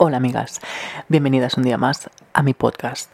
Hola amigas, bienvenidas un día más a mi podcast.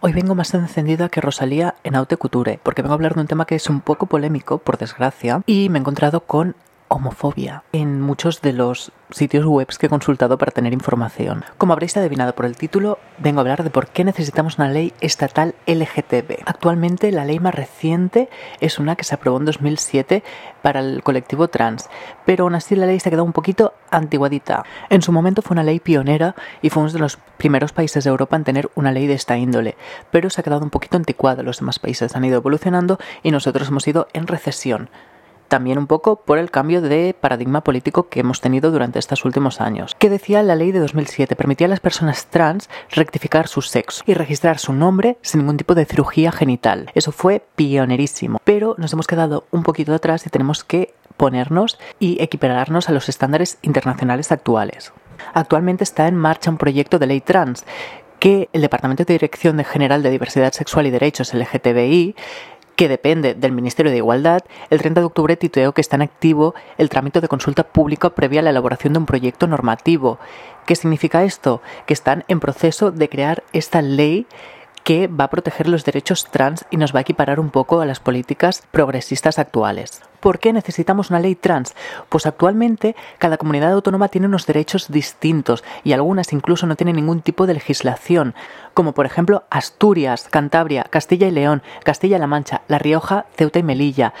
Hoy vengo más encendida que Rosalía en Haute Couture, porque vengo a hablar de un tema que es un poco polémico, por desgracia, y me he encontrado con homofobia en muchos de los sitios web que he consultado para tener información. Como habréis adivinado por el título, vengo a hablar de por qué necesitamos una ley estatal LGTB. Actualmente la ley más reciente es una que se aprobó en 2007 para el colectivo trans, pero aún así la ley se ha quedado un poquito antiguadita. En su momento fue una ley pionera y fue uno de los primeros países de Europa en tener una ley de esta índole, pero se ha quedado un poquito anticuada. Los demás países han ido evolucionando y nosotros hemos ido en recesión también un poco por el cambio de paradigma político que hemos tenido durante estos últimos años. ¿Qué decía la ley de 2007? Permitía a las personas trans rectificar su sexo y registrar su nombre sin ningún tipo de cirugía genital. Eso fue pionerísimo. Pero nos hemos quedado un poquito atrás y tenemos que ponernos y equipararnos a los estándares internacionales actuales. Actualmente está en marcha un proyecto de ley trans que el Departamento de Dirección General de Diversidad Sexual y Derechos LGTBI que depende del Ministerio de Igualdad, el 30 de octubre tituleó que está en activo el trámite de consulta pública previa a la elaboración de un proyecto normativo. ¿Qué significa esto? Que están en proceso de crear esta ley que va a proteger los derechos trans y nos va a equiparar un poco a las políticas progresistas actuales. ¿Por qué necesitamos una ley trans? Pues actualmente cada comunidad autónoma tiene unos derechos distintos y algunas incluso no tienen ningún tipo de legislación, como por ejemplo Asturias, Cantabria, Castilla y León, Castilla-La Mancha, La Rioja, Ceuta y Melilla.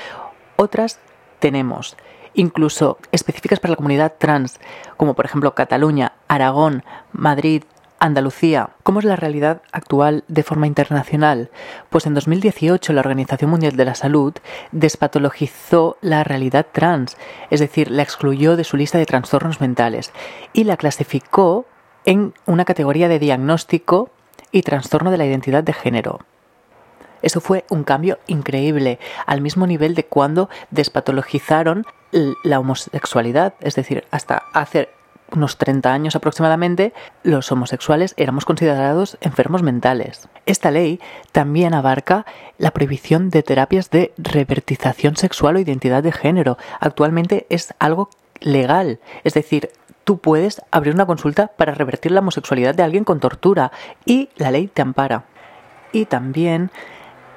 Otras tenemos incluso específicas para la comunidad trans, como por ejemplo Cataluña, Aragón, Madrid, Andalucía. ¿Cómo es la realidad actual de forma internacional? Pues en 2018 la Organización Mundial de la Salud despatologizó la realidad trans, es decir, la excluyó de su lista de trastornos mentales y la clasificó en una categoría de diagnóstico y trastorno de la identidad de género. Eso fue un cambio increíble, al mismo nivel de cuando despatologizaron la homosexualidad, es decir, hasta hace unos 30 años aproximadamente, los homosexuales éramos considerados enfermos mentales. Esta ley también abarca la prohibición de terapias de revertización sexual o identidad de género. Actualmente es algo legal, es decir, tú puedes abrir una consulta para revertir la homosexualidad de alguien con tortura y la ley te ampara. Y también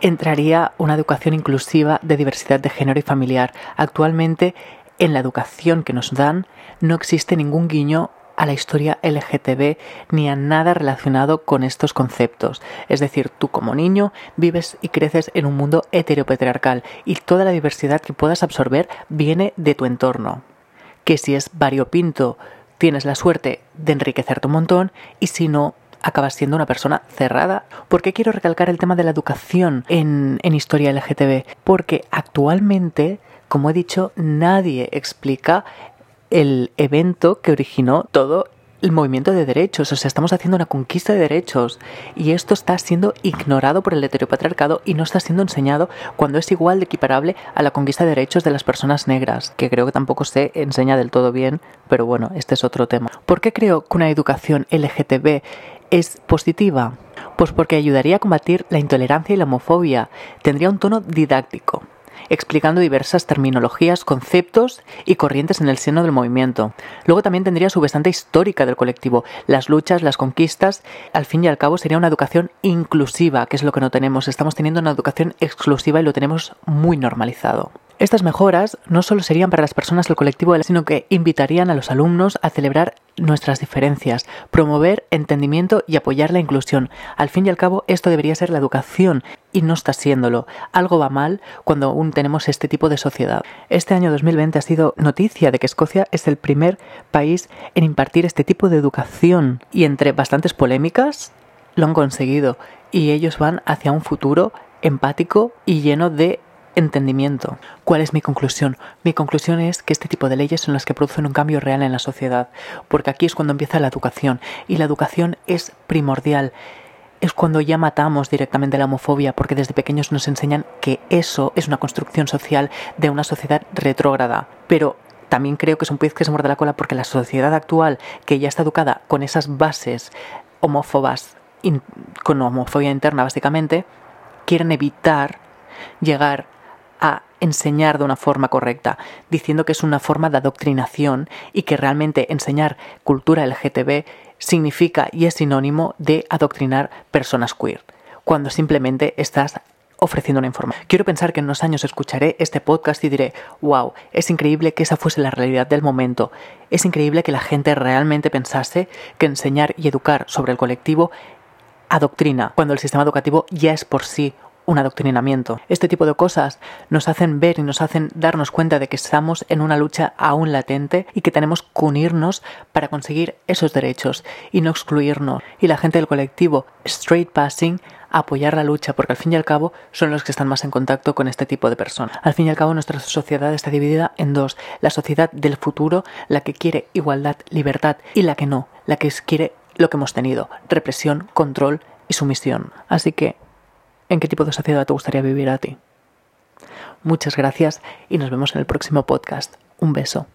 entraría una educación inclusiva de diversidad de género y familiar. Actualmente en la educación que nos dan no existe ningún guiño a la historia LGTB ni a nada relacionado con estos conceptos. Es decir, tú como niño vives y creces en un mundo heteropatriarcal y toda la diversidad que puedas absorber viene de tu entorno. Que si es variopinto, tienes la suerte de enriquecerte un montón y si no, acabas siendo una persona cerrada. ¿Por qué quiero recalcar el tema de la educación en, en historia LGTB? Porque actualmente como he dicho, nadie explica el evento que originó todo el movimiento de derechos, o sea, estamos haciendo una conquista de derechos y esto está siendo ignorado por el heteropatriarcado y no está siendo enseñado cuando es igual de equiparable a la conquista de derechos de las personas negras, que creo que tampoco se enseña del todo bien, pero bueno, este es otro tema. ¿Por qué creo que una educación LGTB es positiva? Pues porque ayudaría a combatir la intolerancia y la homofobia, tendría un tono didáctico explicando diversas terminologías, conceptos y corrientes en el seno del movimiento. Luego también tendría su bastante histórica del colectivo, las luchas, las conquistas. Al fin y al cabo sería una educación inclusiva, que es lo que no tenemos. Estamos teniendo una educación exclusiva y lo tenemos muy normalizado. Estas mejoras no solo serían para las personas del colectivo, sino que invitarían a los alumnos a celebrar nuestras diferencias, promover entendimiento y apoyar la inclusión. Al fin y al cabo, esto debería ser la educación y no está siéndolo. Algo va mal cuando aún tenemos este tipo de sociedad. Este año 2020 ha sido noticia de que Escocia es el primer país en impartir este tipo de educación y entre bastantes polémicas lo han conseguido y ellos van hacia un futuro empático y lleno de entendimiento. ¿Cuál es mi conclusión? Mi conclusión es que este tipo de leyes son las que producen un cambio real en la sociedad, porque aquí es cuando empieza la educación, y la educación es primordial. Es cuando ya matamos directamente la homofobia, porque desde pequeños nos enseñan que eso es una construcción social de una sociedad retrógrada. Pero también creo que es un pez que se muerde la cola porque la sociedad actual, que ya está educada con esas bases homófobas, con homofobia interna básicamente, quieren evitar llegar a enseñar de una forma correcta, diciendo que es una forma de adoctrinación y que realmente enseñar cultura LGTB significa y es sinónimo de adoctrinar personas queer, cuando simplemente estás ofreciendo una información. Quiero pensar que en unos años escucharé este podcast y diré, wow, es increíble que esa fuese la realidad del momento. Es increíble que la gente realmente pensase que enseñar y educar sobre el colectivo adoctrina, cuando el sistema educativo ya es por sí un adoctrinamiento. Este tipo de cosas nos hacen ver y nos hacen darnos cuenta de que estamos en una lucha aún latente y que tenemos que unirnos para conseguir esos derechos y no excluirnos. Y la gente del colectivo straight passing apoyar la lucha porque al fin y al cabo son los que están más en contacto con este tipo de personas. Al fin y al cabo nuestra sociedad está dividida en dos, la sociedad del futuro, la que quiere igualdad, libertad y la que no, la que quiere lo que hemos tenido, represión, control y sumisión. Así que en qué tipo de sociedad te gustaría vivir a ti. Muchas gracias y nos vemos en el próximo podcast. Un beso.